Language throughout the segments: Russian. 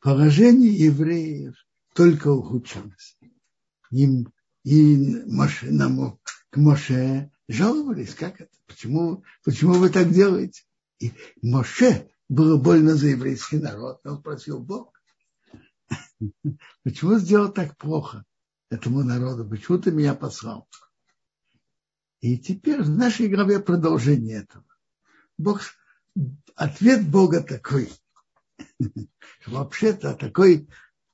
положение евреев только ухудшилось. Им и Моше, к Моше жаловались, как это, почему, почему вы так делаете? И Моше было больно за еврейский народ, он спросил Бог, почему сделал так плохо этому народу, почему ты меня послал? И теперь в нашей главе продолжение этого. Бог, ответ Бога такой. Вообще-то такой,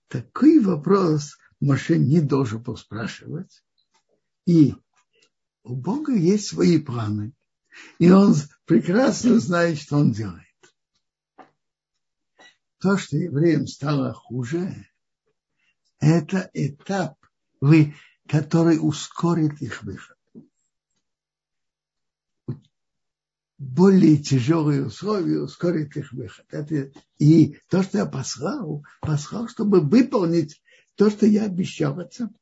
такой вопрос Моше не должен был спрашивать. И у Бога есть свои планы. И он прекрасно знает, что он делает. То, что евреям стало хуже, это этап, который ускорит их выход. Более тяжелые условия ускорит их выход. Это, и то, что я послал, послал, чтобы выполнить то, что я обещал отцам.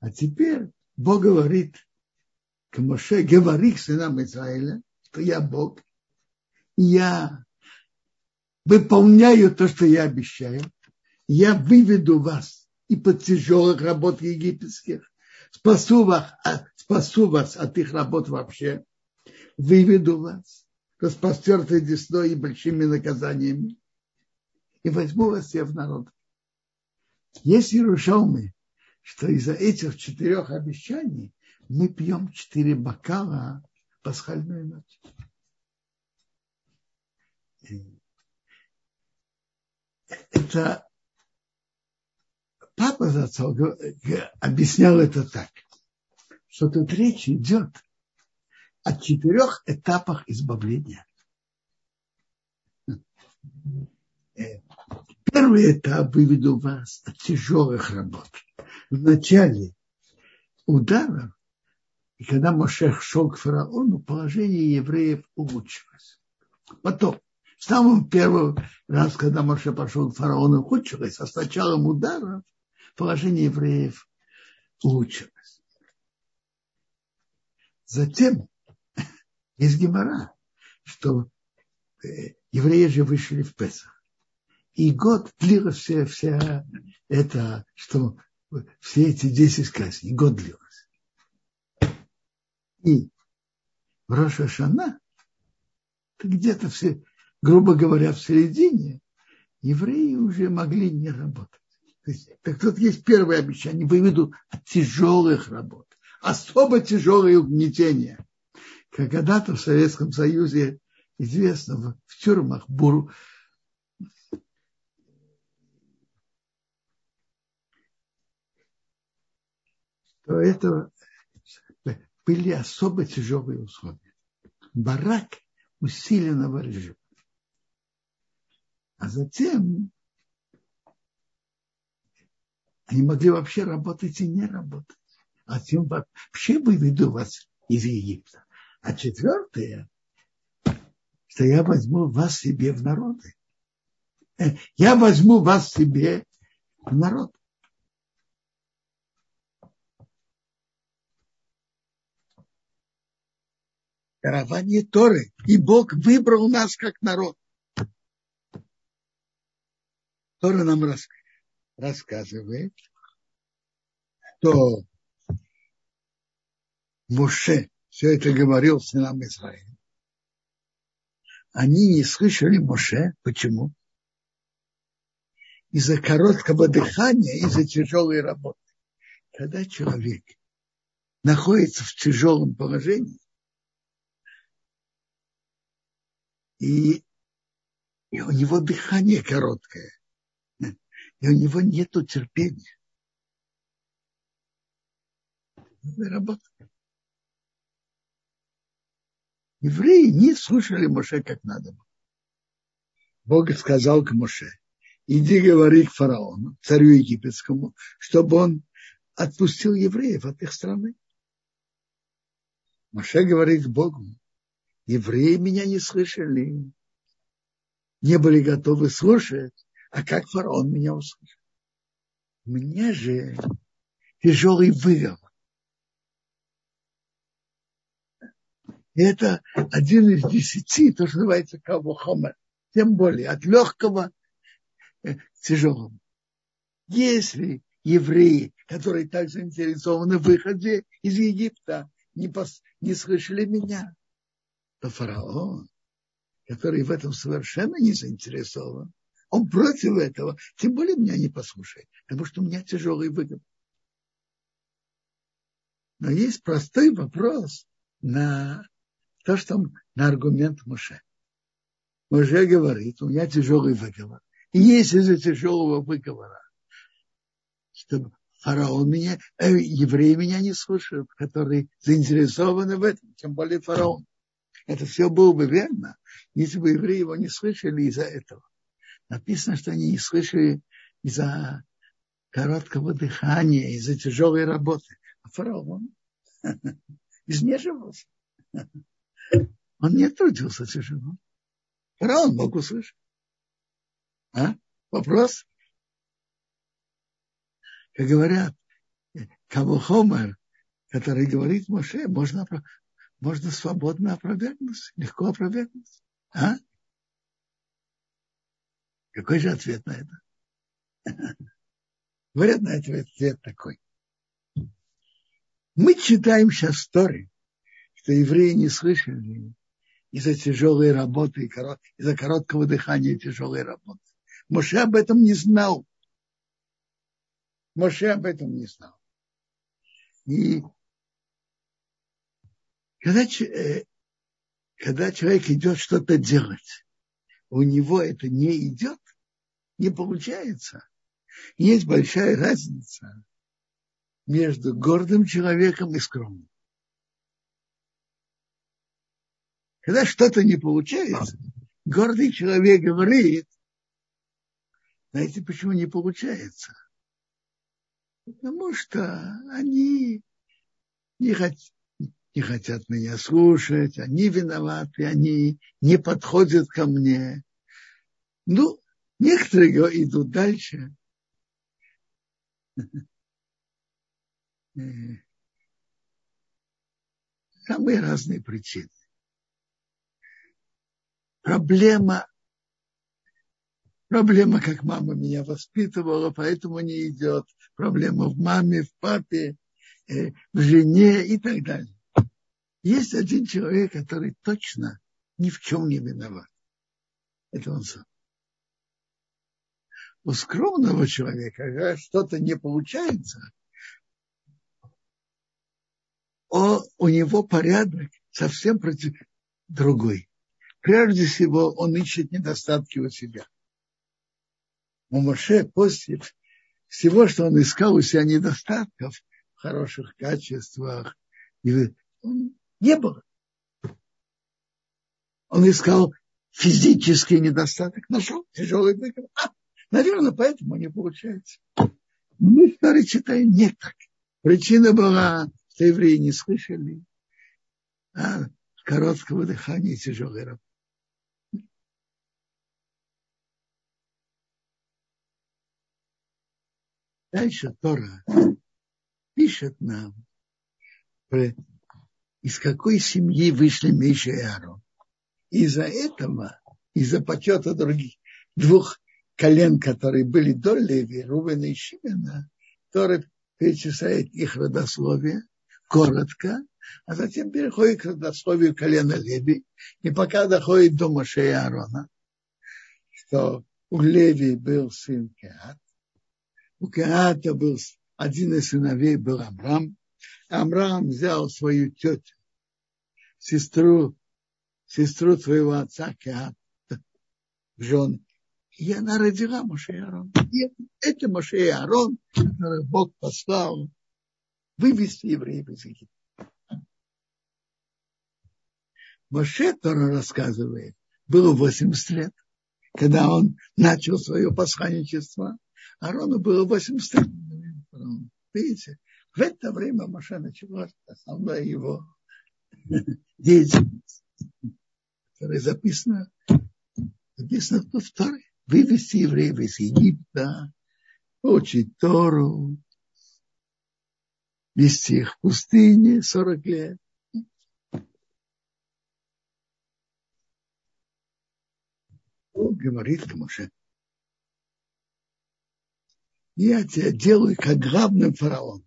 А теперь Бог говорит к Моше, говори к сынам Израиля, что я Бог, и я выполняю то, что я обещаю. Я выведу вас и под тяжелых работ египетских, спасу вас, спасу вас от их работ вообще, выведу вас распростертой десной и большими наказаниями, и возьму вас все в народ. Есть Иерушалмы, что из-за этих четырех обещаний мы пьем четыре бокала пасхальную ночь. Это папа Зацол объяснял это так, что тут речь идет о четырех этапах избавления. Первый этап выведу вас от тяжелых работ. В начале удара, и когда Мошех шел к фараону, положение евреев улучшилось. Потом, в самом первый раз, когда Моше пошел к фараону, ухудшилось, а с началом удара положение евреев улучшилось. Затем есть гемора, что э, евреи же вышли в Песах. И год длилась вся, вся это, что все эти десять казней, год длилось. И в Роша Шана, где-то все, грубо говоря, в середине, евреи уже могли не работать. То есть, так тут есть первое обещание, выведу от тяжелых работ, особо тяжелые угнетения. Когда-то в Советском Союзе известно в тюрьмах буру, то это были особо тяжелые условия. Барак усиленного режима. А затем они могли вообще работать и не работать. А затем вообще выведу вас из Египта. А четвертое, что я возьму вас себе в народы. Э, я возьму вас себе в народ. дарование Торы. И Бог выбрал нас как народ. Тора нам рассказывает, что Моше все это говорил сынам Израиля. Они не слышали Моше. Почему? Из-за короткого дыхания, из-за тяжелой работы. Когда человек находится в тяжелом положении, и, и у него дыхание короткое, и у него нет терпения. Работа. Евреи не слушали Моше как надо. Бог сказал к Моше, иди говори к фараону, царю египетскому, чтобы он отпустил евреев от их страны. Моше говорит Богу, евреи меня не слышали, не были готовы слушать, а как фараон меня услышал. Мне же тяжелый выговор. Это один из десяти, то, что называется кавухомер. Тем более от легкого к тяжелому. Если евреи, которые так заинтересованы в выходе из Египта, не, пос, не слышали меня, то фараон, который в этом совершенно не заинтересован, он против этого, тем более меня не послушает, потому что у меня тяжелый выгод. Но есть простой вопрос на то, что на аргумент Муше. Муше говорит, у меня тяжелый выговор. И если из-за тяжелого выговора, чтобы фараон меня, э, евреи меня не слушают, которые заинтересованы в этом, тем более фараон. Это все было бы верно, если бы евреи его не слышали из-за этого. Написано, что они не слышали из-за короткого дыхания, из-за тяжелой работы. А фараон изнеживался. Он не трудился тяжело. Фараон мог услышать. А? Вопрос? Как говорят, кого Хомер, который говорит Моше, можно, можно свободно опровергнуть, легко опровергнуть. А? Какой же ответ на это? Говорят на это ответ такой. Мы читаем сейчас истории, что евреи не слышали из-за тяжелой работы, из-за короткого дыхания тяжелой работы. Моше об этом не знал. Моше об этом не знал. И когда, э, когда человек идет что-то делать, у него это не идет, не получается. Есть большая разница между гордым человеком и скромным. Когда что-то не получается, гордый человек говорит, знаете, почему не получается? Потому что они не, хот... не хотят меня слушать, они виноваты, они не подходят ко мне. Ну, некоторые идут дальше. Самые разные причины. Проблема Проблема, как мама меня воспитывала, поэтому не идет. Проблема в маме, в папе, э, в жене и так далее. Есть один человек, который точно ни в чем не виноват. Это он сам. У скромного человека, когда что-то не получается, о, у него порядок совсем против другой. Прежде всего, он ищет недостатки у себя – у Моше после всего, что он искал у себя недостатков в хороших качествах, он не было. Он искал физический недостаток, нашел тяжелый выговор. А, наверное, поэтому не получается. Мы в читаем не так. Причина была, что евреи не слышали а короткого дыхания и тяжелой работы. Дальше Тора пишет нам, из какой семьи вышли Миша и Аарон. Из-за этого, из-за почета других двух колен, которые были до Леви, Рубена и Шимена, Тора перечисляет их родословие коротко, а затем переходит к родословию колена Леви, и пока доходит до Моше и Аарона, что у Леви был сын Кеат, у Кеата был один из сыновей был Амрам. Амрам взял свою тетю, сестру, сестру своего отца Кеата в жены. И она родила Моше и Аарон. И это Моше и Аарон, которых Бог послал вывести евреев из Египта. Моше Тора рассказывает, было 80 лет, когда он начал свое посланничество. Арону было 80 лет. Видите, в это время Маша начала основная его деятельность, которая записана, записана в Торе. Вывести евреев из Египта, учить Тору, вести их в пустыне 40 лет. Говорит к я тебя делаю как главным фараон.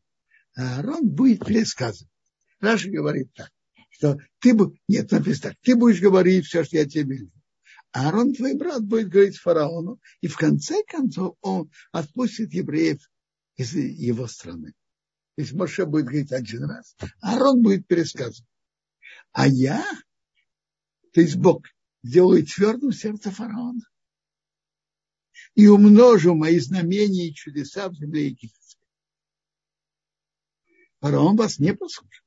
А Аарон будет пересказывать. Раша говорит так, что ты бы, нет, написано так, ты будешь говорить все, что я тебе велю. А Аарон, твой брат, будет говорить фараону, и в конце концов он отпустит евреев из его страны. То есть Моше будет говорить один раз, а Аарон будет пересказывать. А я, то есть Бог, сделаю твердым сердце фараона и умножу мои знамения и чудеса в земле египетской. Фараон вас не послушает.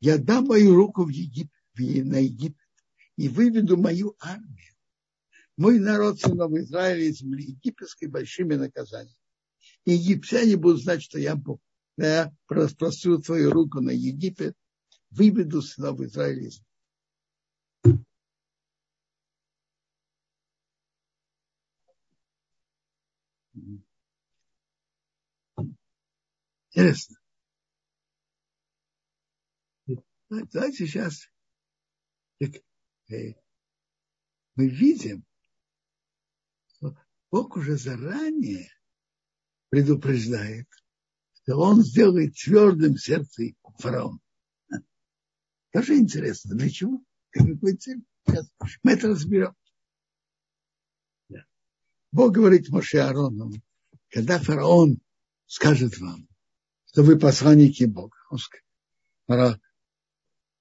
Я дам мою руку в Египет, на Египет и выведу мою армию. Мой народ, сынов Израиля, из земли египетской большими наказаниями. Египтяне будут знать, что я Бог. Я распростру твою руку на Египет, выведу сынов Израиля из Интересно. Давайте сейчас э, мы видим, что Бог уже заранее предупреждает, что он сделает твердым сердце фараона. Тоже интересно. Для чего? Мы это разберем. Бог говорит Моше Аарону, когда фараон скажет вам, что вы посланники Бога, скажет,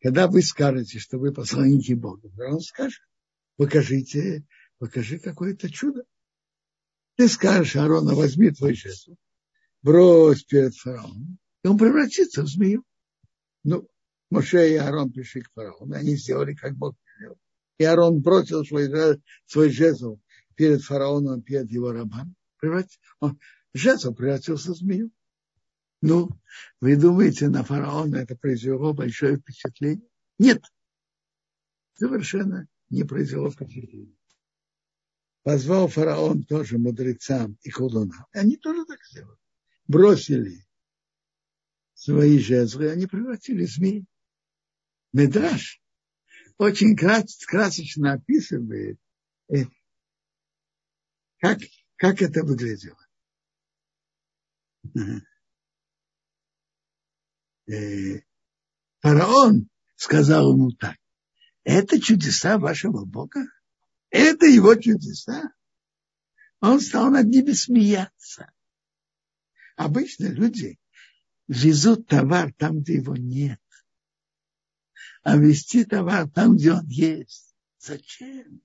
когда вы скажете, что вы посланники Бога, он скажет, покажите, покажи какое-то чудо. Ты скажешь, Аарона, возьми твой жезл, брось перед фараоном, и он превратится в змею. Ну, Моше и Аарон пришли к фараону, они сделали, как Бог велел. И Аарон бросил свой, свой жезл перед фараоном, перед его рабами. Он, жезл превратился в змею. Ну, вы думаете, на фараона это произвело большое впечатление? Нет. Совершенно не произвело впечатления. Позвал фараон тоже мудрецам и колдунам. Они тоже так сделали. Бросили свои жезлы, они превратили змеи. Медраж очень красочно описывает, э, как, как это выглядело. Э, фараон сказал ему так, это чудеса вашего Бога? Это его чудеса? Он стал над ними смеяться. Обычно люди везут товар там, где его нет а вести товар там, где он есть. Зачем?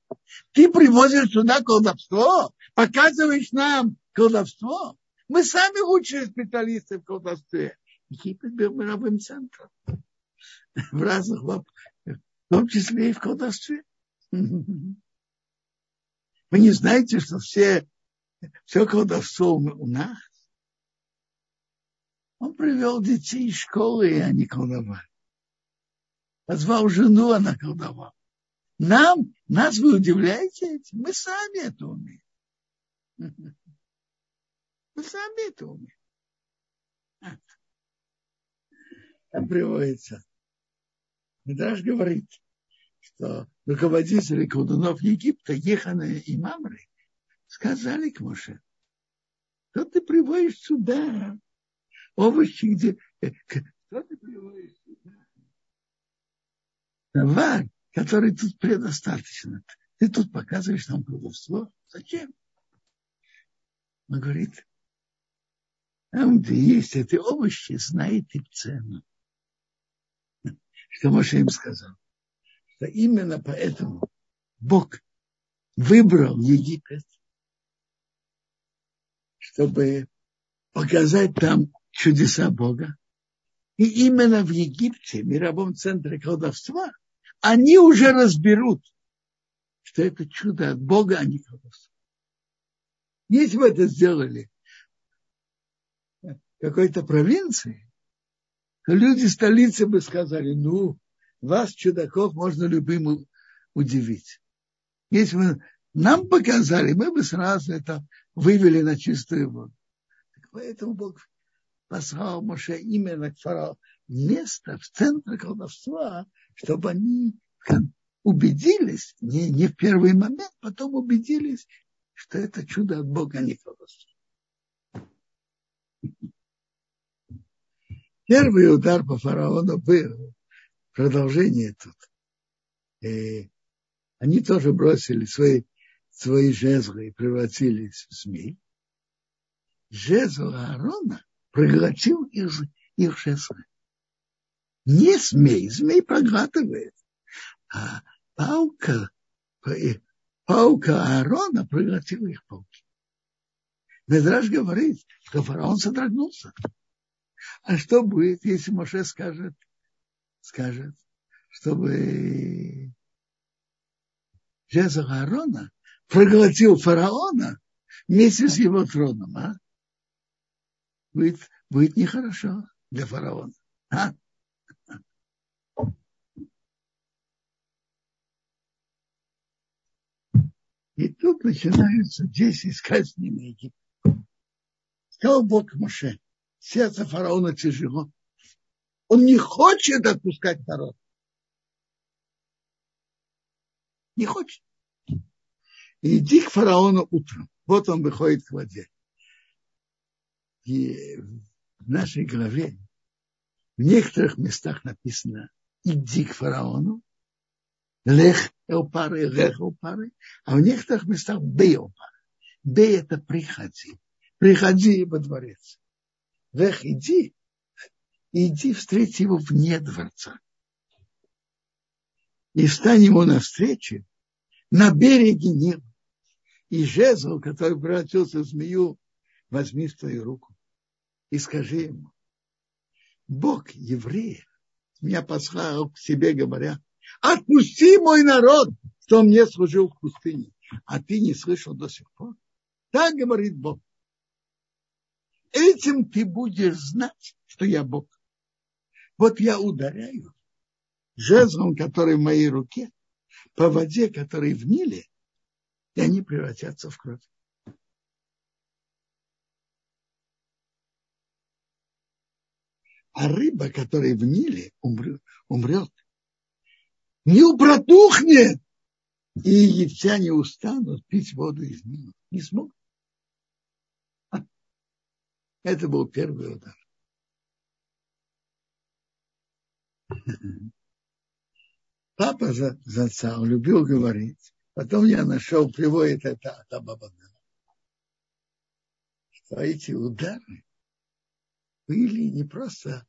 Ты привозишь сюда колдовство, показываешь нам колдовство. Мы сами лучшие специалисты в колдовстве. Египет был мировым центром. В разных, в том числе и в колдовстве. Вы не знаете, что все, все колдовство у нас? Он привел детей из школы, и они колдовали позвал жену, она колдовала. Нам, нас вы удивляете? Мы сами это умеем. Мы сами это умеем. Там приводится. Медраж говорит, что руководители колдунов Египта, Еханы и Мамры, сказали к Моше, что ты приводишь сюда овощи, где... Э, что ты приводишь товар, который тут предостаточно. Ты тут показываешь нам колдовство. Зачем? Он говорит, там, где есть эти овощи, знаете цену. Что Моше им сказал? Что именно поэтому Бог выбрал Египет, чтобы показать там чудеса Бога. И именно в Египте, мировом центре колдовства, они уже разберут, что это чудо от Бога, а не колдовство. Если бы это сделали какой-то провинции, то люди столицы бы сказали, ну, вас, чудаков, можно любым удивить. Если бы нам показали, мы бы сразу это вывели на чистую воду. Поэтому Бог послал Моше именно к фараону место в центре колдовства, чтобы они убедились, не, не в первый момент, потом убедились, что это чудо от Бога, а не просто. Первый удар по фараону был продолжение тут. И они тоже бросили свои, свои жезлы и превратились в змей. Жезл Аарона проглотил их, их жезлы. Не змей, змей проглатывает, а паука, паука Аарона проглотила их пауки. Медраж говорит, что фараон содрогнулся. А что будет, если Моше скажет, скажет, чтобы жезл Аарона проглотил фараона вместе с его троном, а? Будет, будет нехорошо для фараона. А? И тут начинаются 10 сказаний на Египет. Сказал Бог Моше, сердце фараона тяжело. Он не хочет отпускать народ. Не хочет. Иди к фараону утром. Вот он выходит к воде. И в нашей главе в некоторых местах написано иди к фараону, лех элпары, лех элпары, а в некоторых местах бей элпары. Бей это приходи. Приходи во дворец. Лех иди, иди встреть его вне дворца. И стань ему навстречу на береге Нила. И жезл, который превратился в змею, возьми в твою руку и скажи ему, Бог евреев меня послал к себе, говоря, отпусти мой народ, что мне служил в пустыне, а ты не слышал до сих пор. Так говорит Бог. Этим ты будешь знать, что я Бог. Вот я ударяю жезлом, который в моей руке, по воде, который в Ниле, и они превратятся в кровь. А рыба, которая в Ниле, умрет, умрет. Не протухнет, и египтяне устанут пить воду из Нила. Не смогут. Это был первый удар. Папа за, за отца, он любил говорить. Потом я нашел, приводит это от Абабана. Что эти удары были не просто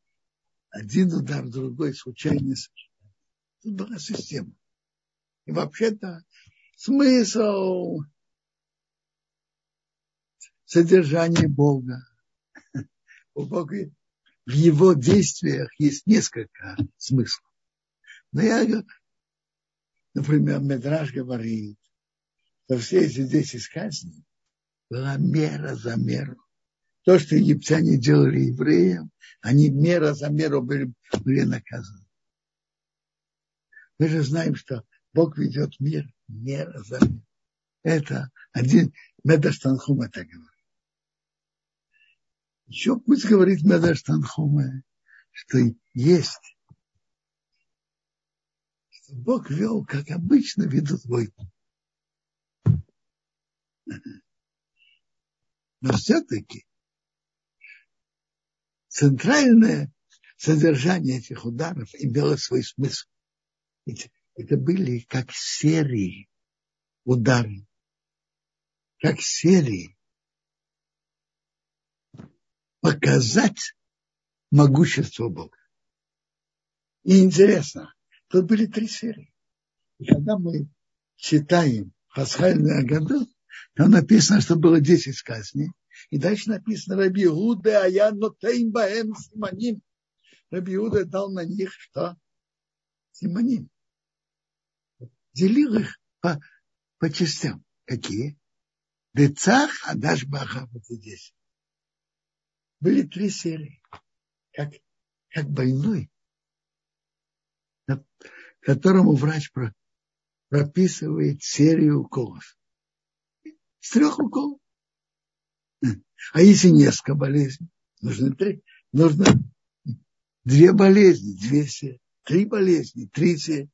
один удар, другой, случайный сочетание. Тут была система. И вообще-то смысл содержания Бога. У Бога в его действиях есть несколько смыслов. Но я, например, Медраж говорит, что все эти десять казней была мера за меру. То, что египтяне делали евреям, они мера за меру были, были наказаны. Мы же знаем, что Бог ведет мир мера за меру. Это один Медаш Танхум это говорит. Еще пусть говорит Медаш Танхума, что есть. Бог вел, как обычно ведут войны. Но все-таки центральное содержание этих ударов имело свой смысл. Это были как серии ударов, как серии показать могущество Бога. И интересно, тут были три серии. И когда мы читаем Пасхальный Агаду, там написано, что было 10 сказаний. И дальше написано Раби Гуда, а я нотейм баэм симоним. Раби Гуда дал на них что? Симоним. Делил их по, по частям. Какие? Децах, Адаш Баха, вот здесь были три серии, как, как больной, которому врач прописывает серию уколов. С трех уколов. А если несколько болезней, нужно три, нужно две болезни, две серии, три болезни, три серии.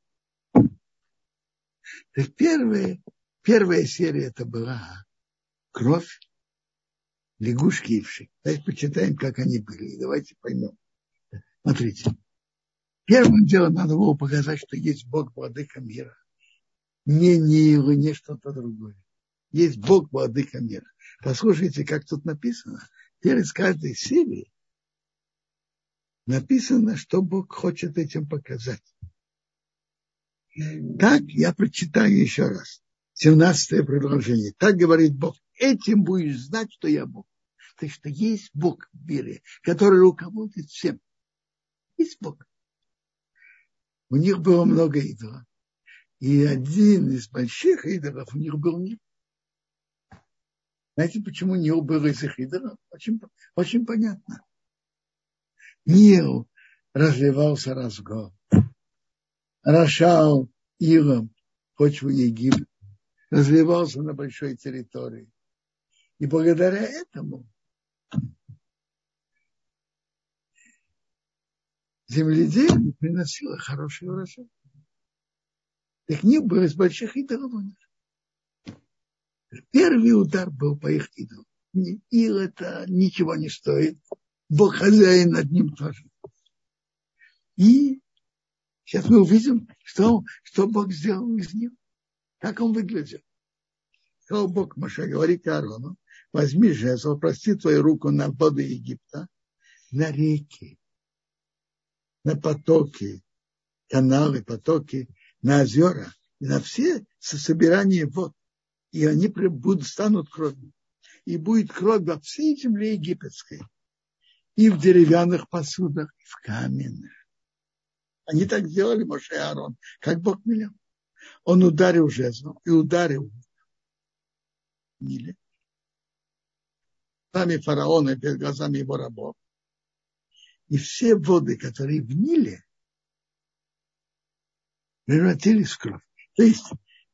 Так первая, первая серия это была кровь, лягушки и вши. Давайте почитаем, как они были. Давайте поймем. Смотрите. Первым делом надо было показать, что есть Бог владыка мира. Не Нил, не что-то другое. Есть Бог владыка мира. Послушайте, как тут написано. Перед каждой серии написано, что Бог хочет этим показать. Так я прочитаю еще раз. 17 предложение. Так говорит Бог. Этим будешь знать, что я Бог. То есть, что есть Бог в мире, который руководит всем. Есть Бог. У них было много идолов. И один из больших идолов у них был Нил. Знаете, почему Нил был из их идолов? Очень, очень понятно. Нил разливался раз в год. Рошал илом почву Египта. Разливался на большой территории. И благодаря этому земледелие приносило хороший урожай. Так не было из больших идолов. Первый удар был по их идолам. Ил это ничего не стоит. Бог хозяин над ним тоже. И сейчас мы увидим, что, что Бог сделал из них. Как он выглядел. Сказал Бог Маша, говорит Аарону, возьми жезл, прости твою руку на воды Египта, на реки, на потоки, каналы, потоки, на озера, и на все собирания вод. И они будут, станут кровью. И будет кровь во всей земле египетской. И в деревянных посудах, и в каменных. Они так делали, Моше и Аарон, как Бог велел. Он ударил жезлом и ударил Ниле. Сами фараона перед глазами его рабов. И все воды, которые в Ниле, превратились в кровь. То есть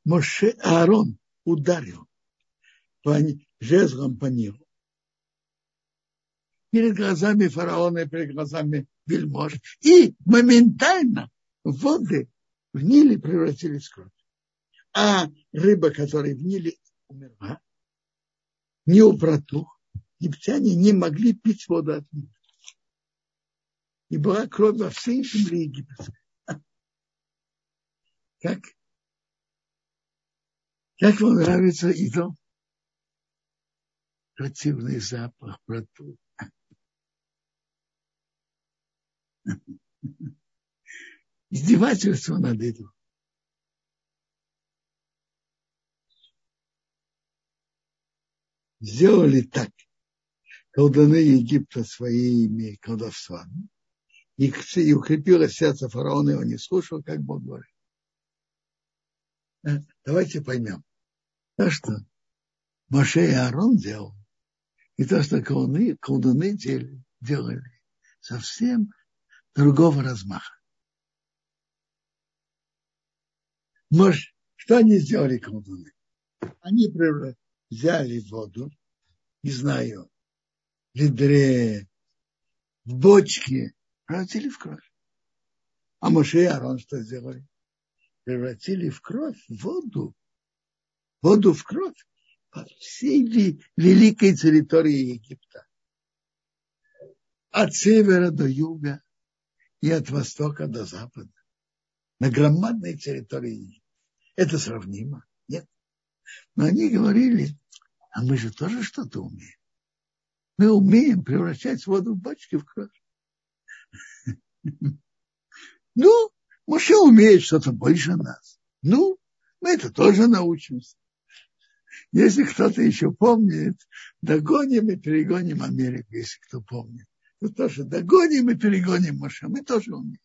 Моше Аарон ударил по, жезлом по Нилу. Перед глазами фараона и перед глазами вельмож. И моментально воды в Ниле превратились в кровь. А рыба, которая в Ниле умерла, не протух, египтяне не могли пить воду от Нила. И была кровь во всей земле египетской. Как, как вам нравится идол? Противный запах, протух. Издевательство над этим. Сделали так. Колдуны Египта своими колдовствами. И, и укрепило сердце фараона, и он не слушал, как Бог говорит. Э, давайте поймем. То, что Моше и Аарон делал, и то, что колдуны, колдуны делали совсем другого размаха. Может, что они сделали колдуны? Они взяли воду, не знаю, в ведре, в бочке, превратили в кровь. А Моше и Арон что сделали? Превратили в кровь воду, воду в кровь по всей великой территории Египта. От севера до юга и от востока до запада. На громадной территории. Это сравнимо? Нет. Но они говорили, а мы же тоже что-то умеем. Мы умеем превращать воду в бочки в кровь. Ну, Моше умеет что-то больше нас. Ну, мы это тоже научимся. Если кто-то еще помнит, догоним и перегоним Америку, если кто помнит. Мы тоже догоним и перегоним Моше. Мы тоже умеем.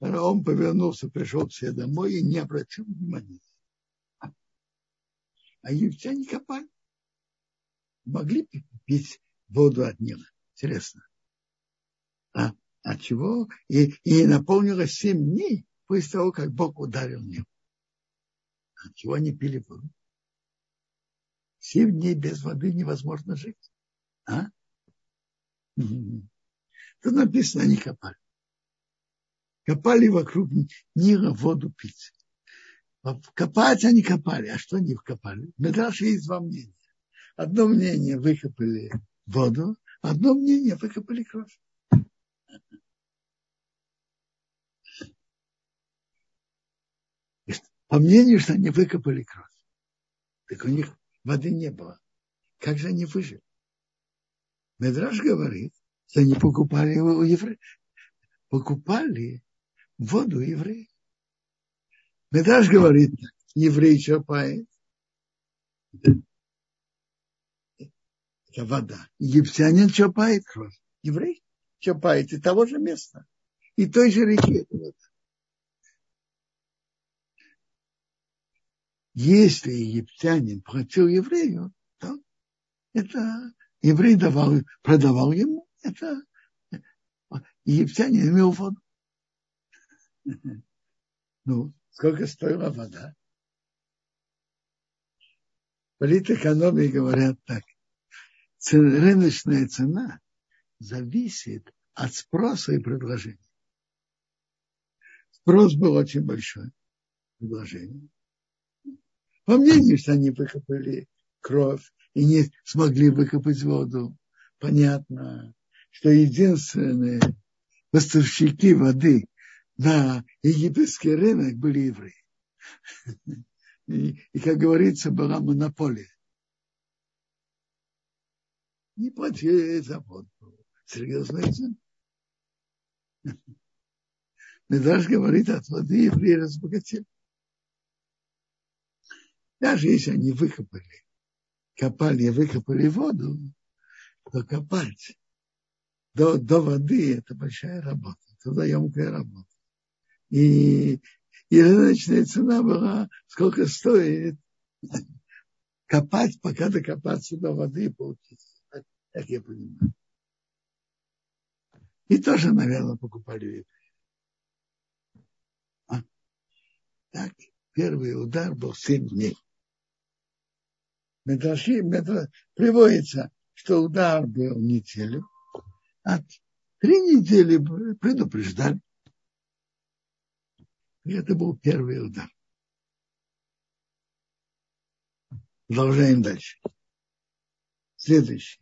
Фараон повернулся, пришел себе домой и не обратил внимания. А египтяне копали. Могли пить воду от Нила. Интересно. А от чего? И, и наполнилось семь дней после того, как Бог ударил Нил. Чего они пили воду? Семь дней без воды невозможно жить. А? Тут написано, они копали. Копали вокруг Нила воду пить. Копать они копали. А что они вкопали? Медраж есть два мнения. Одно мнение выкопали воду, одно мнение выкопали кровь. По мнению, что они выкопали кровь. Так у них воды не было. Как же они выжили? Медраж говорит, что они покупали у евреев. Покупали воду евреев. Медраж говорит, еврей чапает. Это вода. Египтянин чапает кровь. Еврей чапает и того же места. И той же реки это вода. Если египтянин платил еврею, то это еврей давал, продавал ему, это египтянин имел воду. Ну, сколько стоила вода? Политэкономии говорят так. Рыночная цена зависит от спроса и предложения. Спрос был очень большой, предложение. По мнению, что они выкопали кровь и не смогли выкопать воду, понятно, что единственные поставщики воды на египетский рынок были евреи. И, и, как говорится, была монополия. Не платили за воду. Серьезная цена. Медраж говорит, от воды евреи разбогатели. Даже если они выкопали, копали и выкопали воду, то копать до, до воды – это большая работа, трудоемкая работа. И, и рыночная цена была, сколько стоит копать, пока докопаться до воды и получить. Так, так я понимаю. И тоже, наверное, покупали евреи. А? Так, первый удар был семь дней. Медраши, медраш, приводится, что удар был неделю, а три недели предупреждали. И это был первый удар. Продолжаем дальше. Следующий.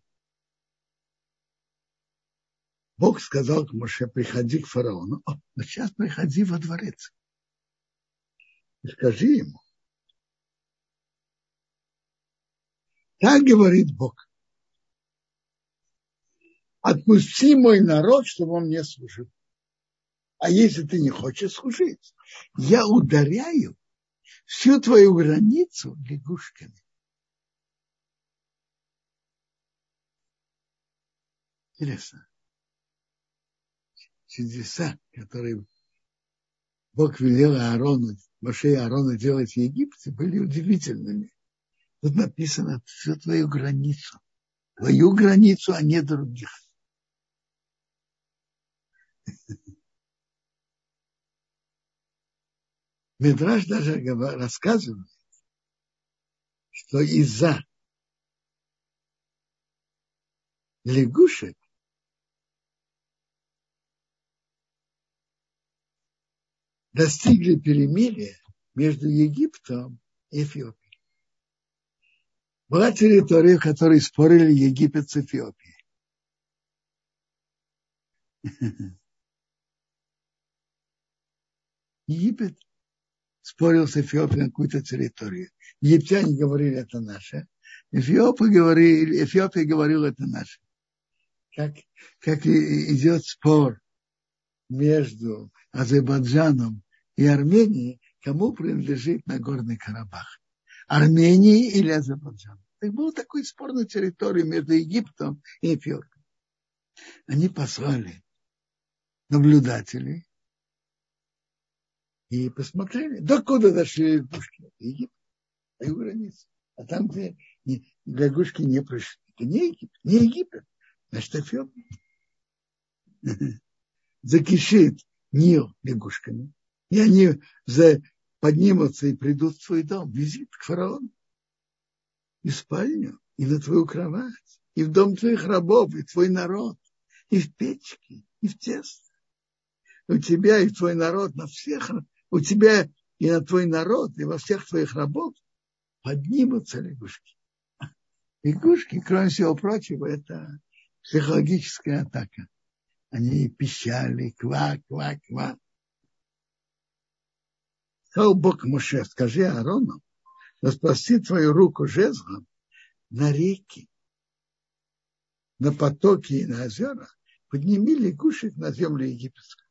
Бог сказал к Моше, приходи к фараону. О, ну сейчас приходи во дворец. И скажи ему, Так говорит Бог. Отпусти мой народ, чтобы он мне служил. А если ты не хочешь служить, я ударяю всю твою границу лягушками. Интересно. Чудеса, которые Бог велел Аарону, Моше и Аарону делать в Египте, были удивительными. Тут написано всю твою границу. Твою границу, а не других. Медраж даже рассказывает, что из-за лягушек достигли перемирия между Египтом и Эфиопией была территория, в которой спорили Египет с Эфиопией. Египет спорил с Эфиопией на какую-то территорию. Египтяне говорили, это наше. Эфиопы говорили, Эфиопия говорила, это наше. Как, как идет спор между Азербайджаном и Арменией, кому принадлежит Нагорный Карабах. Армении или Азербайджану. Так был такой спор на территории между Египтом и Эфиопией. Они послали наблюдателей и посмотрели, докуда дошли лягушки. Египет, его границе. А там, где лягушки не пришли, это не Египет, не Египет, значит Эфиопия. Закишит Нил лягушками. И они за, поднимутся и придут в свой дом, визит к фараону и спальню, и на твою кровать, и в дом твоих рабов, и твой народ, и в печке, и в тесто. У тебя и твой народ на всех, у тебя и на твой народ, и во всех твоих работ поднимутся лягушки. Лягушки, кроме всего прочего, это психологическая атака. Они пищали, ква, ква, ква. Сказал Бог Моше, скажи Аарону, распрости твою руку жезлом на реки, на потоки и на озера, подними лягушек на землю египетскую.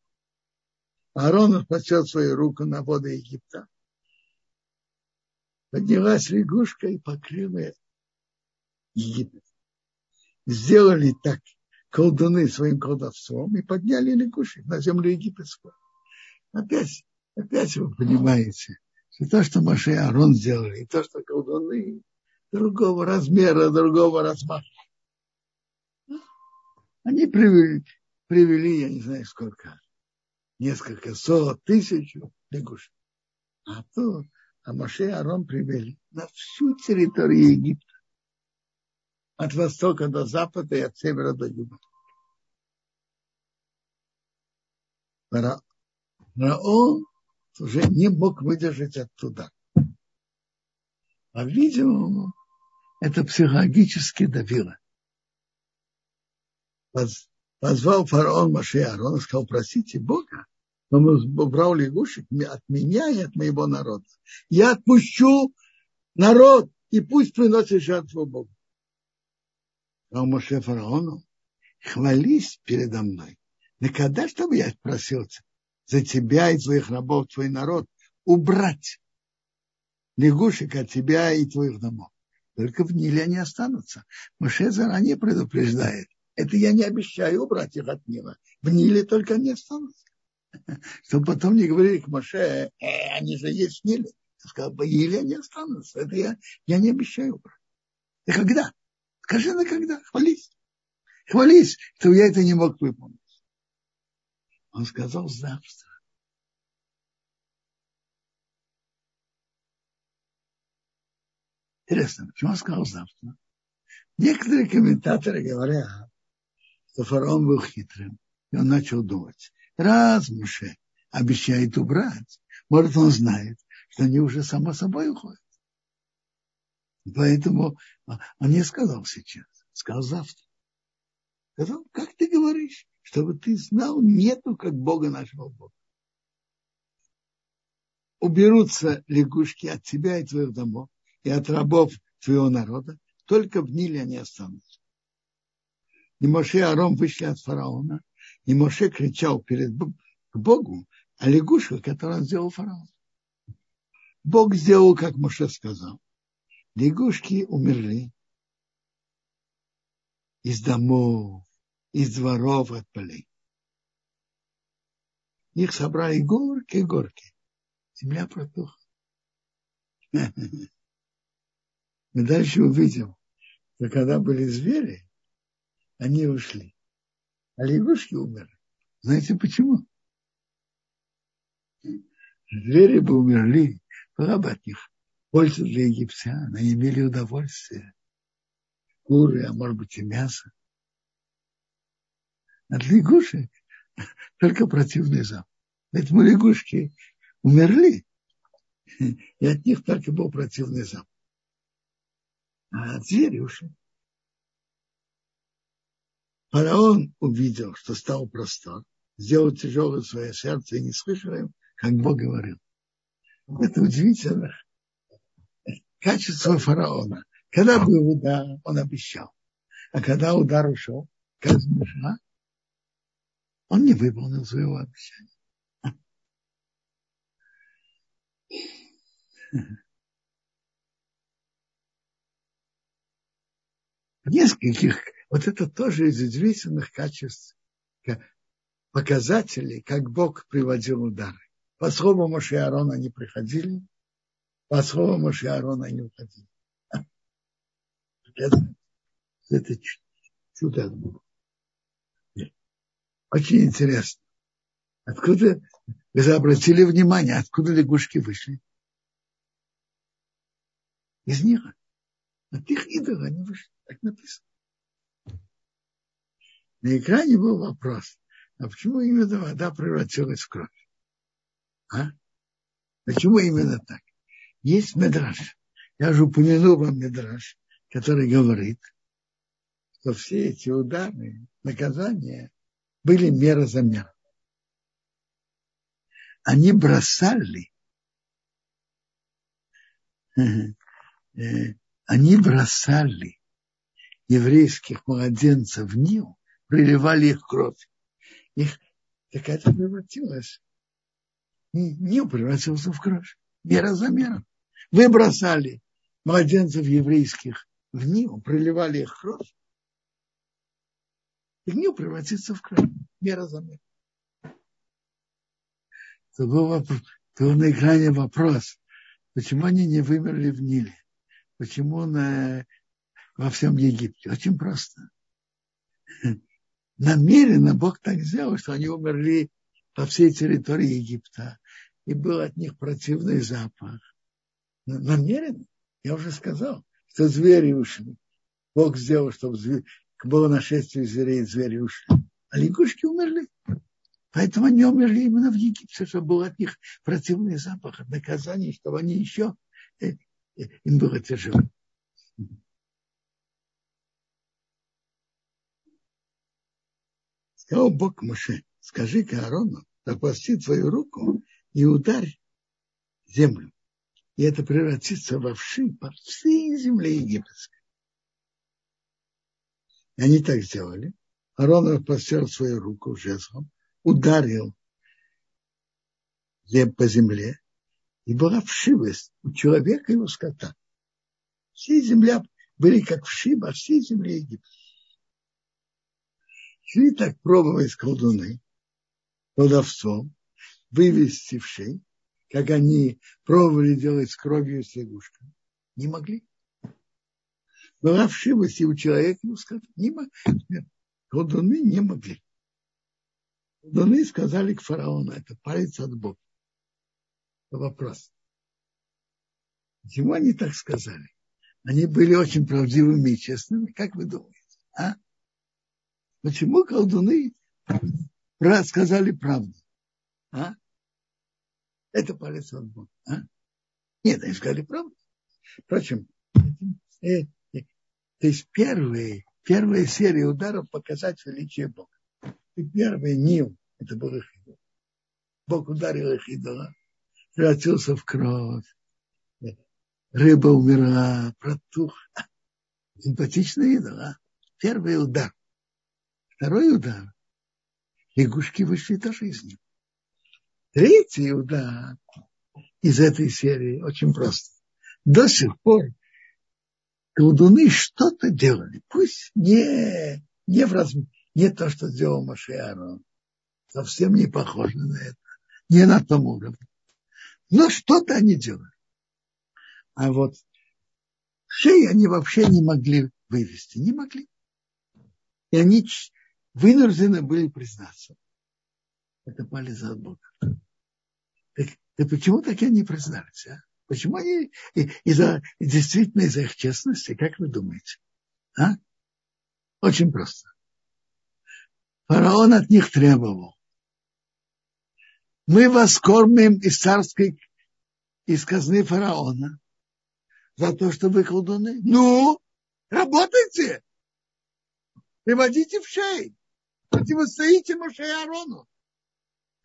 Аарон спасет свою руку на воды Египта. Поднялась лягушка и покрыла Египет. Сделали так колдуны своим колдовством и подняли лягушек на землю египетскую. Опять, опять вы понимаете, что то, что Маше и Арон сделали, и то, что колдуны другого размера, другого размаха. Они привели, привели, я не знаю сколько, несколько сот, тысяч лягушек. А то, а Маше и Арон привели на всю территорию Египта. От востока до запада и от севера до юга. Фараон уже не мог выдержать оттуда. По-видимому, это психологически давило. Позвал фараон Маше Аарона сказал, простите Бога, он убрал лягушек от меня и от моего народа. Я отпущу народ, и пусть приносит жертву Богу. А Моше фараону, хвались передо мной. Никогда, чтобы я просился за тебя и твоих рабов, твой народ, убрать лягушек от тебя и твоих домов. Только в Ниле они останутся. Моше заранее предупреждает. Это я не обещаю убрать их от Нила. В Ниле только они останутся. Чтобы потом не говорили к Моше, э, они же есть в Ниле. Я сказал, в Ниле они останутся. Это я, я не обещаю убрать. И когда? Скажи на когда. Хвались. Хвались, что я это не мог выполнить. Он сказал завтра. Интересно, почему он сказал завтра? Некоторые комментаторы говорят, что фараон был хитрым, и он начал думать, раз Муше обещает убрать, может, он знает, что они уже само собой уходят. Поэтому он не сказал сейчас, сказал завтра. Сказал, как ты говоришь, чтобы ты знал, нету как Бога нашего Бога. Уберутся лягушки от тебя и твоих домов, и от рабов твоего народа, только в Ниле они останутся. И Моше и Арон вышли от фараона, и Моше кричал перед к Богу о лягушках, которые он сделал фараон. Бог сделал, как Моше сказал. Лягушки умерли из домов, из дворов от полей. Их собрали горки и горки. Земля протухла. Мы дальше увидим, что когда были звери, они ушли. А лягушки умерли. Знаете почему? Звери бы умерли, была бы от них польза для египтян, они имели удовольствие. Куры, а может быть и мясо. От лягушек только противный запах. Поэтому лягушки умерли, и от них только был противный запах. А от звери ушли. Фараон увидел, что стал простор, сделал тяжелое свое сердце и не слышал им, как Бог говорил. Это удивительно. Качество фараона. Когда был удар, он обещал. А когда удар ушел, как смешно, он не выполнил своего обещания. Нескольких, вот это тоже из удивительных качеств, показателей, как Бог приводил удары. По слову Моше Аарона они приходили, по слову Моше Аарона они уходили. Это, это чудо. Очень интересно. Откуда, вы обратили внимание, откуда лягушки вышли? Из них. От их идола они вышли. Так написано. На экране был вопрос, а почему именно вода превратилась в кровь? А? Почему именно так? Есть медраж. Я уже упомянул вам медраж, который говорит, что все эти удары, наказания были мера за меру. Они бросали, э, они бросали еврейских младенцев в Нил, приливали их кровь. Их, так это превратилось. Нил превратился в кровь. Мера за мером. Вы бросали младенцев еврейских в Нил, проливали их кровь. И Нил превратится в кровь. Мера за мером. Это был, вопрос, был на экране вопрос, почему они не вымерли в Ниле? Почему на, во всем Египте? Очень просто. Намеренно Бог так сделал, что они умерли по всей территории Египта. И был от них противный запах. Намеренно. Я уже сказал, что звери ушли. Бог сделал, чтобы было нашествие зверей, звери ушли. А лягушки умерли. Поэтому они умерли именно в Египте, чтобы был от них противный запах, от наказания, чтобы они еще, э, э, им было тяжело. Сказал Бог Моше, скажи-ка Аарону, опусти твою руку и ударь землю. И это превратится во вши по всей земле египетской. Они так сделали. Аарон опустил свою руку жезлом, ударил по земле, и была вшивость у человека и у скота. Все земля были как вши во всей земле Египта. Шли так пробовать колдуны, колдовцом, вывести вшей, как они пробовали делать с кровью с лягушками. Не могли. Была вшивость и у человека, и у скота. Не могли. Колдуны не могли. Колдуны сказали к фараону, это палец от Бога. Вопрос. Почему они так сказали? Они были очень правдивыми и честными, как вы думаете? А? Почему колдуны сказали правду? А? Это палец от Бога. А? Нет, они сказали правду. Впрочем, э, то есть первые, первая серия ударов показать величие Бога. И первый Нил, это был их идол. Бог ударил их идола, превратился в кровь. Рыба умерла, протух. Симпатичный идол, а? Первый удар. Второй удар. Лягушки вышли тоже из него. Третий удар из этой серии очень просто. До сих пор колдуны что-то делали. Пусть не, не в размере не то, что сделал Моше Аарон. Совсем не похоже на это. Не на том уровне. Но что-то они делали. А вот шеи они вообще не могли вывести. Не могли. И они вынуждены были признаться. Это палец от Бога. Так, так почему так они признались? А? Почему они из-за действительно из-за их честности, как вы думаете? А? Очень просто. Фараон от них требовал. Мы вас кормим из царской, из казны фараона за то, что вы колдуны. Ну, работайте, приводите в шеи, противостоите Моше и Арону.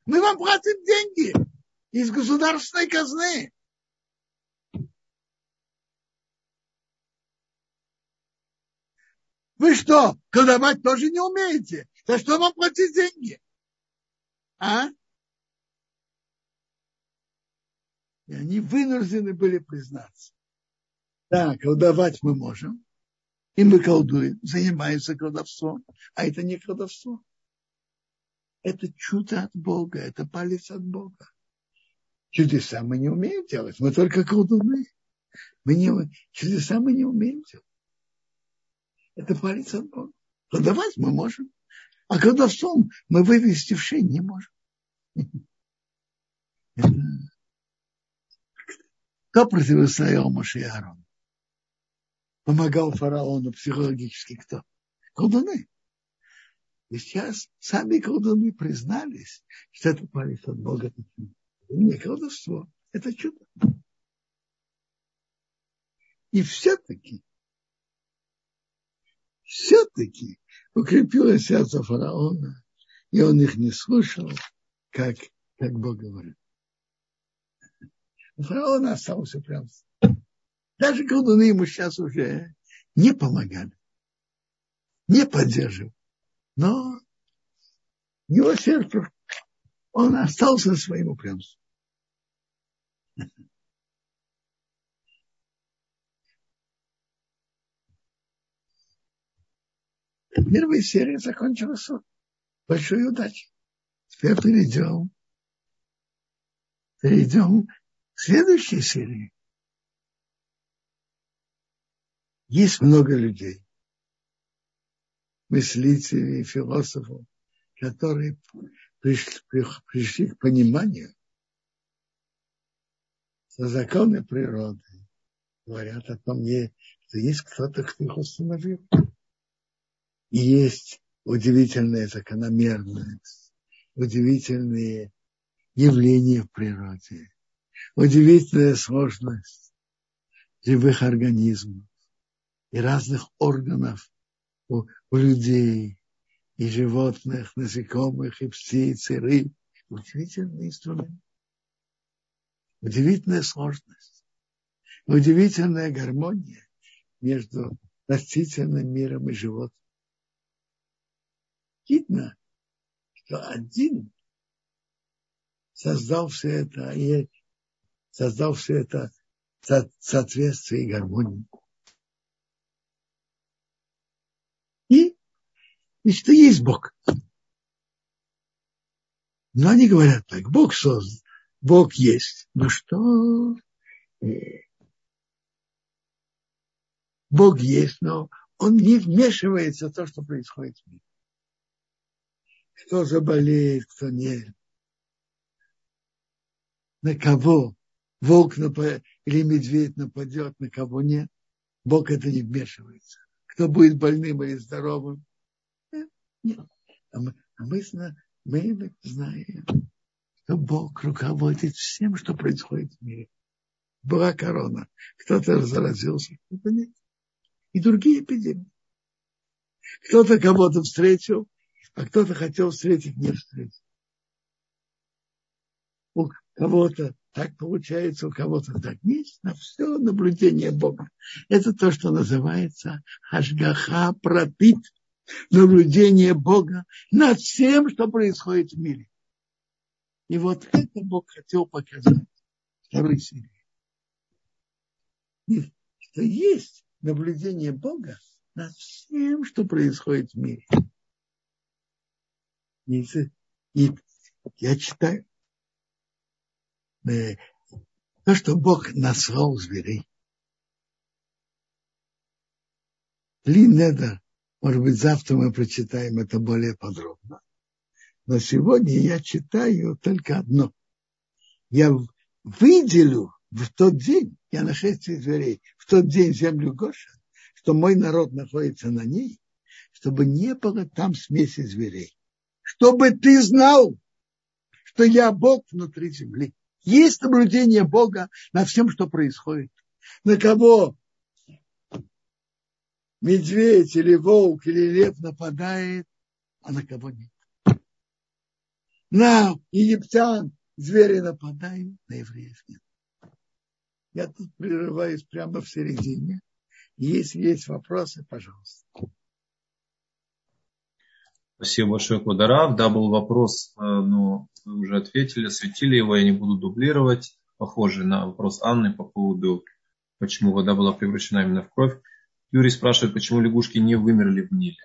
Мы вам платим деньги из государственной казны. Вы что, колдовать тоже не умеете? За что вам платить деньги? А? И они вынуждены были признаться. Да, колдовать мы можем. И мы колдуем, занимаемся колдовством. А это не колдовство. Это чудо от Бога, это палец от Бога. Чудеса мы не умеем делать, мы только колдуны. Мы не, чудеса мы не умеем делать. Это от Бога. Колдовать мы можем. А колдовством мы вывести в шею не можем. Кто противостоял Моше и Аарону? Помогал фараону психологически кто? Колдуны. И сейчас сами колдуны признались, что это палец от Бога. Не колдовство, это чудо. И все-таки, все-таки укрепилось сердце фараона, и он их не слушал, как, как Бог говорит. У фараона остался прям. Даже колдуны ему сейчас уже не помогали, не поддерживали. Но его сердце, он остался своим упрямством. Первая серия закончилась большой удачей. Теперь перейдем, перейдем к следующей серии. Есть много людей, мыслителей, философов, которые пришли, пришли к пониманию, что законы природы говорят о том, что есть кто-то, кто их установил. И есть удивительная закономерность, удивительные явления в природе, удивительная сложность живых организмов и разных органов у, у людей, и животных, насекомых, и птиц, и рыб. Удивительный инструмент. Удивительная сложность. Удивительная гармония между растительным миром и животным видно, что один создал все это, и создал все это в соответствии и гармонии. И, и что есть Бог. Но они говорят так, Бог создал, Бог есть. Ну что? Э, Бог есть, но он не вмешивается в то, что происходит в мире кто заболеет, кто нет. На кого волк нападет, или медведь нападет, на кого нет. Бог это не вмешивается. Кто будет больным или здоровым. Нет. А мы, а мы, мы знаем, что Бог руководит всем, что происходит в мире. Была корона. Кто-то заразился, кто-то нет. И другие эпидемии. Кто-то кого-то встретил, а кто-то хотел встретить, не встретить. У кого-то так получается, у кого-то так есть, на все наблюдение Бога. Это то, что называется Хашгаха Пропит, наблюдение Бога над всем, что происходит в мире. И вот это Бог хотел показать второй серии. Что есть наблюдение Бога над всем, что происходит в мире. И, и я читаю э, то, что Бог назвал зверей. Линеда, может быть, завтра мы прочитаем это более подробно. Но сегодня я читаю только одно. Я выделю в тот день, я нашествие зверей, в тот день землю Гоша, что мой народ находится на ней, чтобы не было там смеси зверей чтобы ты знал, что я Бог внутри земли. Есть наблюдение Бога на всем, что происходит. На кого медведь или волк или лев нападает, а на кого нет. На египтян звери нападают, на евреев нет. Я тут прерываюсь прямо в середине. Если есть вопросы, пожалуйста. Спасибо большое, Квадарав. Да, был вопрос, э, но вы уже ответили, осветили его, я не буду дублировать. Похожий на вопрос Анны по поводу, почему вода была превращена именно в кровь. Юрий спрашивает, почему лягушки не вымерли в Ниле.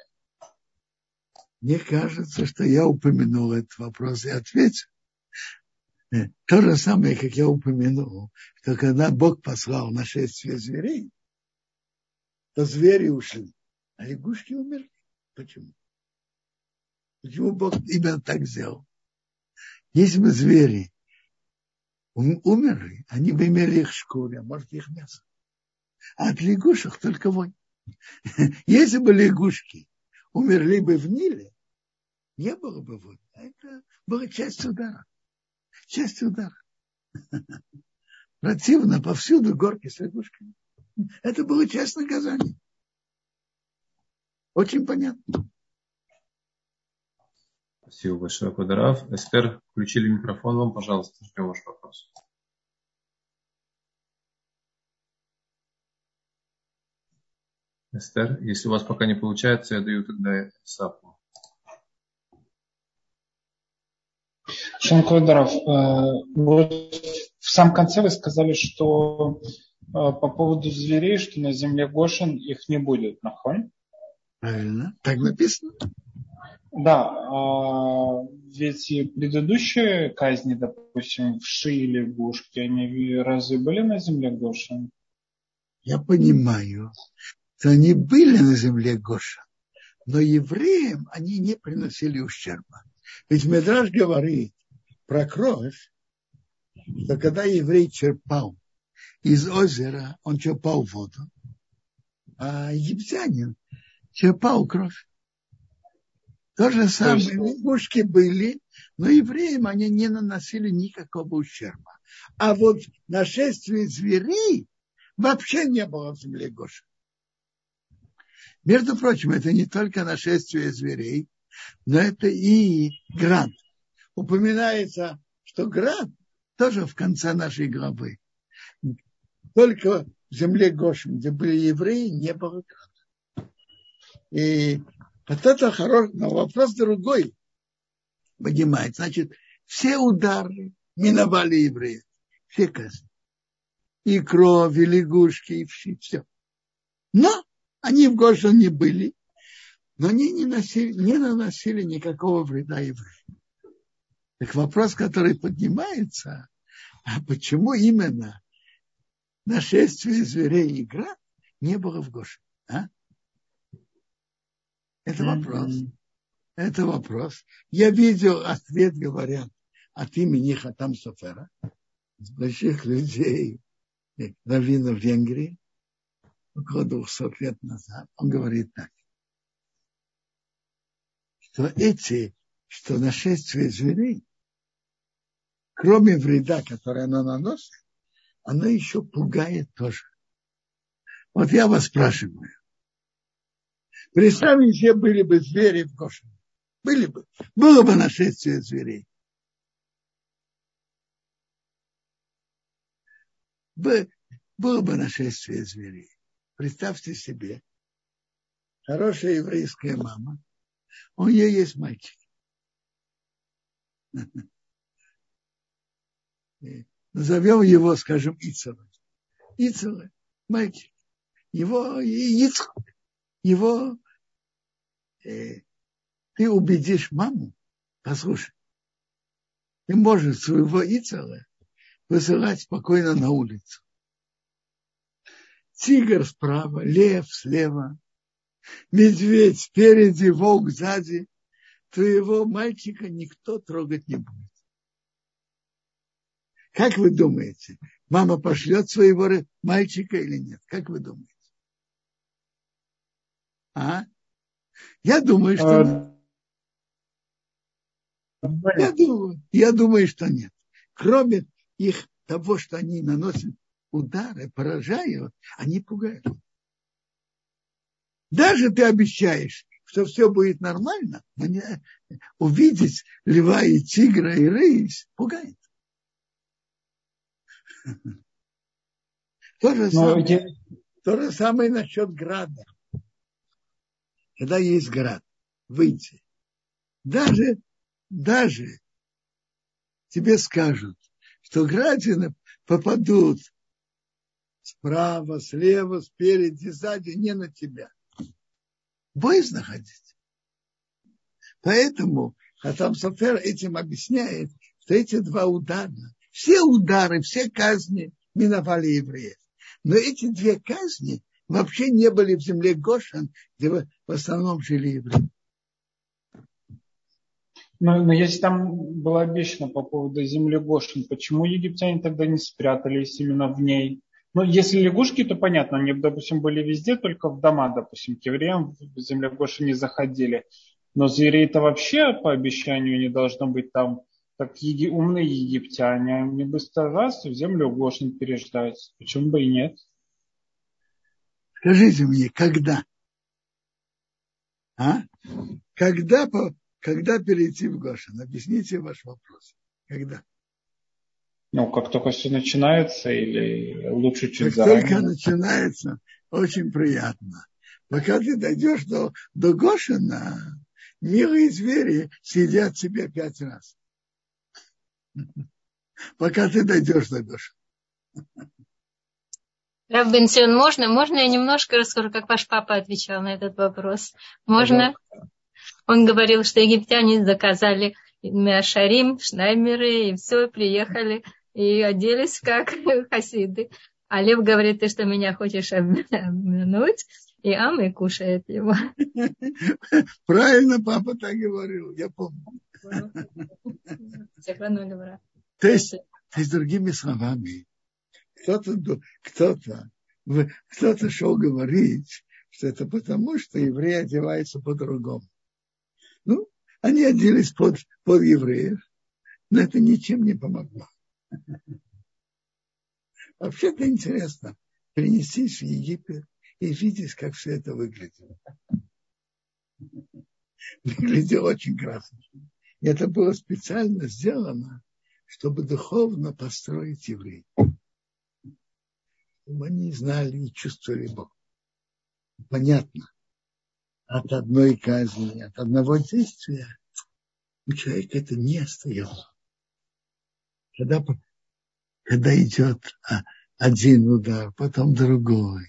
Мне кажется, что я упомянул этот вопрос и ответил. Э, то же самое, как я упомянул, что когда Бог послал нашествие зверей, то звери ушли, а лягушки умерли. Почему? Почему Бог именно так сделал? Если бы звери умерли, они бы имели их шкуры, а может их мясо. А от лягушек только вонь. Если бы лягушки умерли бы в Ниле, не было бы вот. Это была часть удара. Часть удара. Противно повсюду горки с лягушками. Это было часть наказания. Очень понятно. Спасибо большое, Квадорав. Эстер, включили микрофон вам, пожалуйста, ждем ваш вопрос. Эстер, если у вас пока не получается, я даю тогда Сапу. Шон Квадоров, э, вот в самом конце вы сказали, что э, по поводу зверей, что на земле Гошин их не будет, нахон? Правильно, так написано. Да, а ведь предыдущие казни, допустим, в Ши или в Гушке, они разве были на земле Гошин? Я понимаю, что они были на земле Гоша, но евреям они не приносили ущерба. Ведь Медраж говорит про кровь, что когда еврей черпал из озера, он черпал воду, а египтянин черпал кровь. То же самое, есть... лягушки были, но евреям они не наносили никакого ущерба. А вот нашествие зверей вообще не было в земле Гоша. Между прочим, это не только нашествие зверей, но это и град. Упоминается, что град тоже в конце нашей главы. Только в земле Гошин, где были евреи, не было града. И вот это хороший, но вопрос другой поднимает. Значит, все удары миновали евреев. Все казни. И кровь, и лягушки, и все. все. Но они в Гошин не были, но они не, носили, не наносили никакого вреда евреям. Так вопрос, который поднимается, а почему именно нашествие зверей игра не было в Гошине? А? Это вопрос. Это вопрос. Я видел ответ, говорят, от имени Хатам Софера, с больших людей, раввина в Венгрии, около 200 лет назад. Он говорит так, что эти, что нашествие зверей, кроме вреда, который оно наносит, оно еще пугает тоже. Вот я вас спрашиваю, Представьте себе, были бы звери в Гошине. Были бы. Было бы нашествие зверей. Было бы нашествие зверей. Представьте себе, хорошая еврейская мама, у нее есть мальчик. Назовем его, скажем, Ицелы. Ицелы, мальчик. Его Ицхак его э, ты убедишь маму, послушай, ты можешь своего Ицела высылать спокойно на улицу. Тигр справа, лев слева, медведь спереди, волк сзади. Твоего мальчика никто трогать не будет. Как вы думаете, мама пошлет своего мальчика или нет? Как вы думаете? А? Я думаю, что... А... Я, думаю, я думаю, что нет. Кроме их того, что они наносят удары, поражают, они пугают. Даже ты обещаешь, что все будет нормально, но не, увидеть льва и тигра и рысь пугает. То же, самое, то же самое насчет града когда есть град, выйти. Даже, даже тебе скажут, что градины попадут справа, слева, спереди, сзади, не на тебя. Боязно ходить. Поэтому Хатам Софер этим объясняет, что эти два удара, все удары, все казни миновали евреев. Но эти две казни вообще не были в земле Гошан, где в основном жили евреи. Но, но если там было обещано по поводу земли Гошин, почему египтяне тогда не спрятались именно в ней? Ну, если лягушки, то понятно, они, допустим, были везде, только в дома, допустим, к евреям в земле Гошин не заходили. Но зверей-то вообще по обещанию не должно быть там. Так еги, умные египтяне, они быстро раз в землю Гошин переждать. Почему бы и нет? Скажите мне, когда? А? Когда, когда перейти в Гошин? Объясните ваш вопрос. Когда? Ну, как только все начинается или лучше чуть как заранее? только начинается, очень приятно. Пока ты дойдешь до, до Гошина, милые звери сидят себе пять раз. Пока ты дойдешь до Гошина. Рав Бенсион, можно? Можно я немножко расскажу, как ваш папа отвечал на этот вопрос? Можно? Он говорил, что египтяне заказали Миашарим, Шнаймеры, и все, приехали и оделись как хасиды. А Лев говорит, ты что меня хочешь обмануть? И Амы кушает его. Правильно папа так говорил, я помню. То есть, то есть другими словами, кто-то кто-то кто-то шел говорить, что это потому, что евреи одеваются по-другому. Ну, они оделись под, под евреев, но это ничем не помогло. Вообще-то интересно перенестись в Египет и видеть, как все это выглядело. Выглядело очень красочно. И это было специально сделано, чтобы духовно построить евреев. Они знали и чувствовали Бога. Понятно. От одной казни, от одного действия у человека это не остается когда, когда идет один удар, потом другой,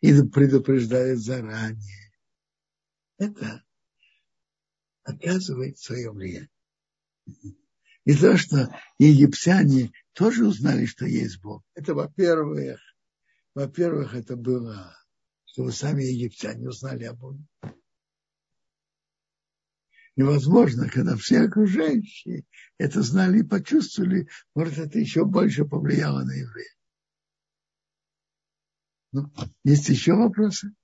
и предупреждает заранее, это оказывает свое влияние. И то, что египтяне тоже узнали, что есть Бог, это, во-первых, во-первых, это было, чтобы сами египтяне узнали о Боге невозможно, когда все окружающие это знали и почувствовали, может, это еще больше повлияло на евреев. Ну, есть еще вопросы?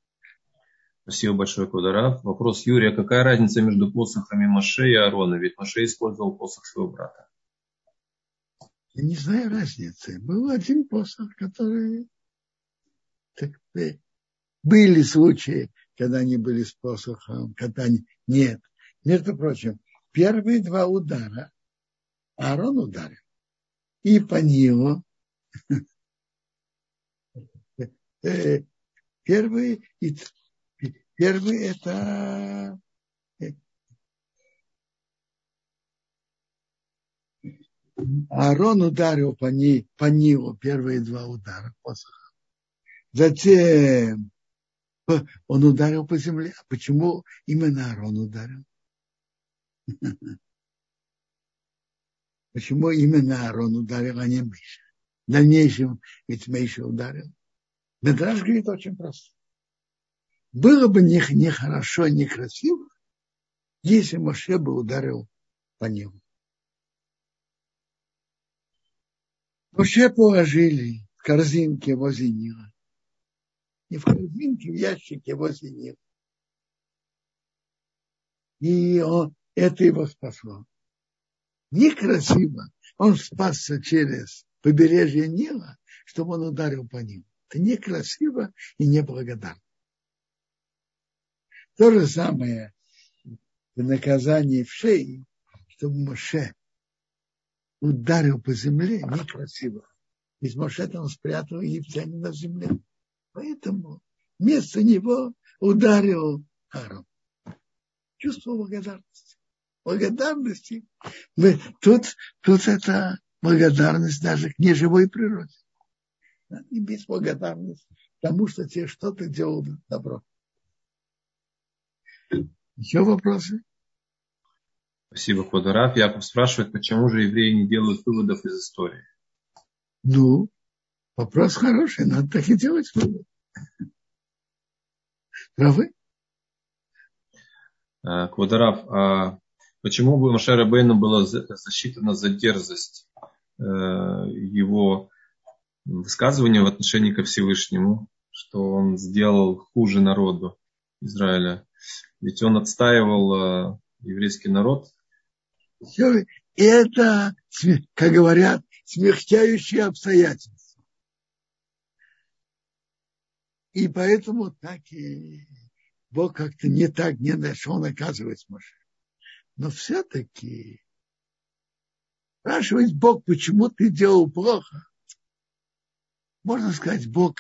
Спасибо большое, Кудара. Вопрос Юрия. Какая разница между посохами Маше и Аарона? Ведь Маше использовал посох своего брата. Я не знаю разницы. Был один посох, который... Были случаи, когда они были с посохом, когда. Нет. Между прочим, первые два удара Аарон ударил. И по нему э, первый, первый это э, Аарон ударил по, ней, по Нилу первые два удара посоха. Затем он ударил по земле. А почему именно Аарон ударил? Почему именно Аарон ударил, а не Миша? В дальнейшем ведь Миша ударил. Медраж говорит очень просто. Было бы нехорошо, не некрасиво, если Моше бы ударил по нему. Моше положили в корзинке возле Нила. Не в корзинке, в ящике возле Нила. И он, это его спасло. Некрасиво. Он спасся через побережье Нила, чтобы он ударил по ним. Это некрасиво и неблагодарно. То же самое в наказании в шее, чтобы Моше ударил по земле некрасиво. Ведь Моше там спрятал египтянина в земле. Поэтому вместо него ударил Аарон. Чувство благодарности благодарности. Мы, тут, тут это благодарность даже к неживой природе. И без благодарности тому, что тебе что-то делал добро. Еще вопросы? Спасибо, Квадорав. Яков спрашивает, почему же евреи не делают выводов из истории? Ну, вопрос хороший, надо так и делать. Правы? Э, Квадорав, а Почему бы Маше Рабейну было засчитано за дерзость э, его высказывания в отношении ко Всевышнему, что он сделал хуже народу Израиля? Ведь он отстаивал э, еврейский народ. Это, как говорят, смягчающие обстоятельства. И поэтому так и Бог как-то не так не нашел наказывать Моше. Но все-таки спрашивает Бог, почему ты делал плохо. Можно сказать, Бог,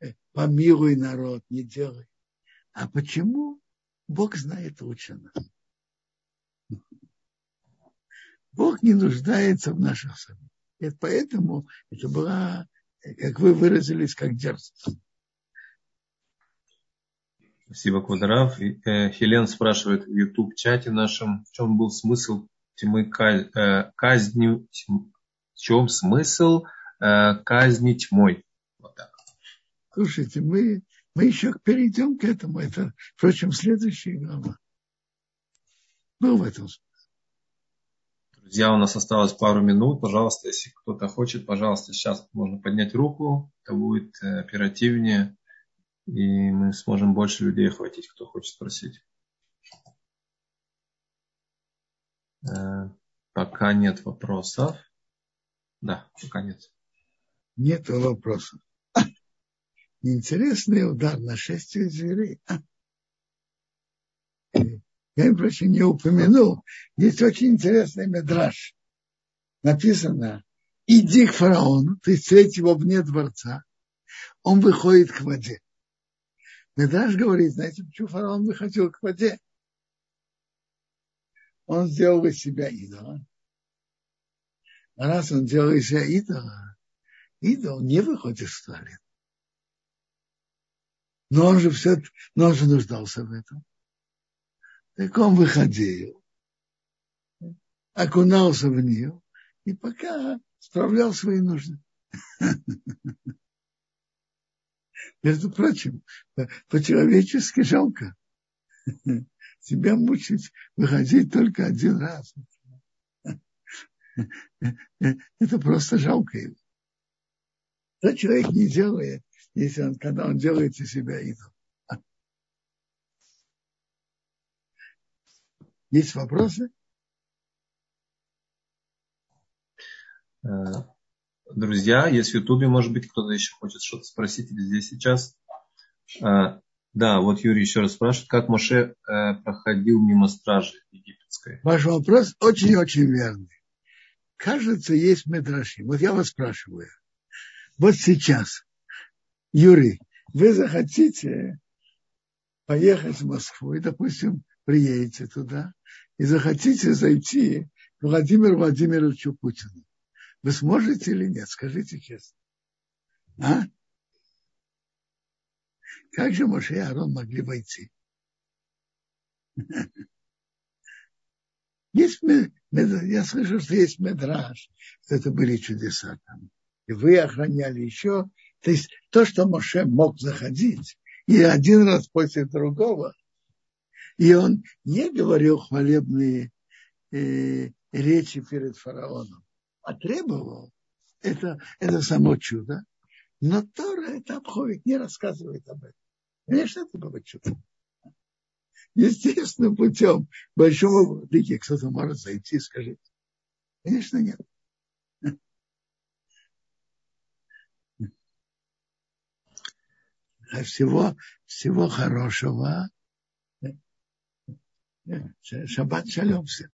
э, помилуй народ, не делай. А почему? Бог знает лучше нас. Бог не нуждается в наших. И поэтому это была, как вы выразились, как дерзость. Спасибо, Квадрав. Э, Хелен спрашивает в YouTube-чате нашем, в чем был смысл тьмы э, казни, в чем смысл э, казни тьмой? Вот так. Слушайте, мы, мы еще перейдем к этому. Это, впрочем, следующая глава. Был в этом. Друзья, у нас осталось пару минут. Пожалуйста, если кто-то хочет, пожалуйста, сейчас можно поднять руку. Это будет оперативнее и мы сможем больше людей охватить, кто хочет спросить. Э, пока нет вопросов. Да, пока нет. Нет вопросов. Интересный удар на шествие зверей. Я, впрочем, не упомянул. Есть очень интересный медраж. Написано, иди к фараону, ты встреть его вне дворца. Он выходит к воде. Медраж говорит, знаете, почему фараон выходил к воде? Он сделал из себя идола. А раз он делал из себя идола, идол не выходит в туалет. Но он же все, но он же нуждался в этом. Так он выходил, окунался в нее и пока справлял свои нужды. Между прочим, по-человечески жалко себя мучить, выходить только один раз. Это просто жалко его. Что человек не делает, если он, когда он делает из себя идол. Есть вопросы? Друзья, есть в Ютубе, может быть, кто-то еще хочет что-то спросить или здесь сейчас. А, да, вот Юрий еще раз спрашивает, как Моше э, проходил мимо стражи египетской? Ваш вопрос очень-очень верный. Кажется, есть медраши. Вот я вас спрашиваю. Вот сейчас, Юрий, вы захотите поехать в Москву и, допустим, приедете туда и захотите зайти к Владимиру Владимировичу Путину. Вы сможете или нет? Скажите честно. А? Как же Моше и Арон могли войти? Есть, я слышу, что есть медраж, что это были чудеса там. И вы охраняли еще. То есть то, что Моше мог заходить, и один раз после другого, и он не говорил хвалебные э, речи перед фараоном потребовал, это, это само чудо. Но Тора это обходит, не рассказывает об этом. Конечно, это было чудо. Естественным путем большого владыки кто-то может зайти, скажите. Конечно, нет. А всего, всего хорошего. Шаббат шалом всем.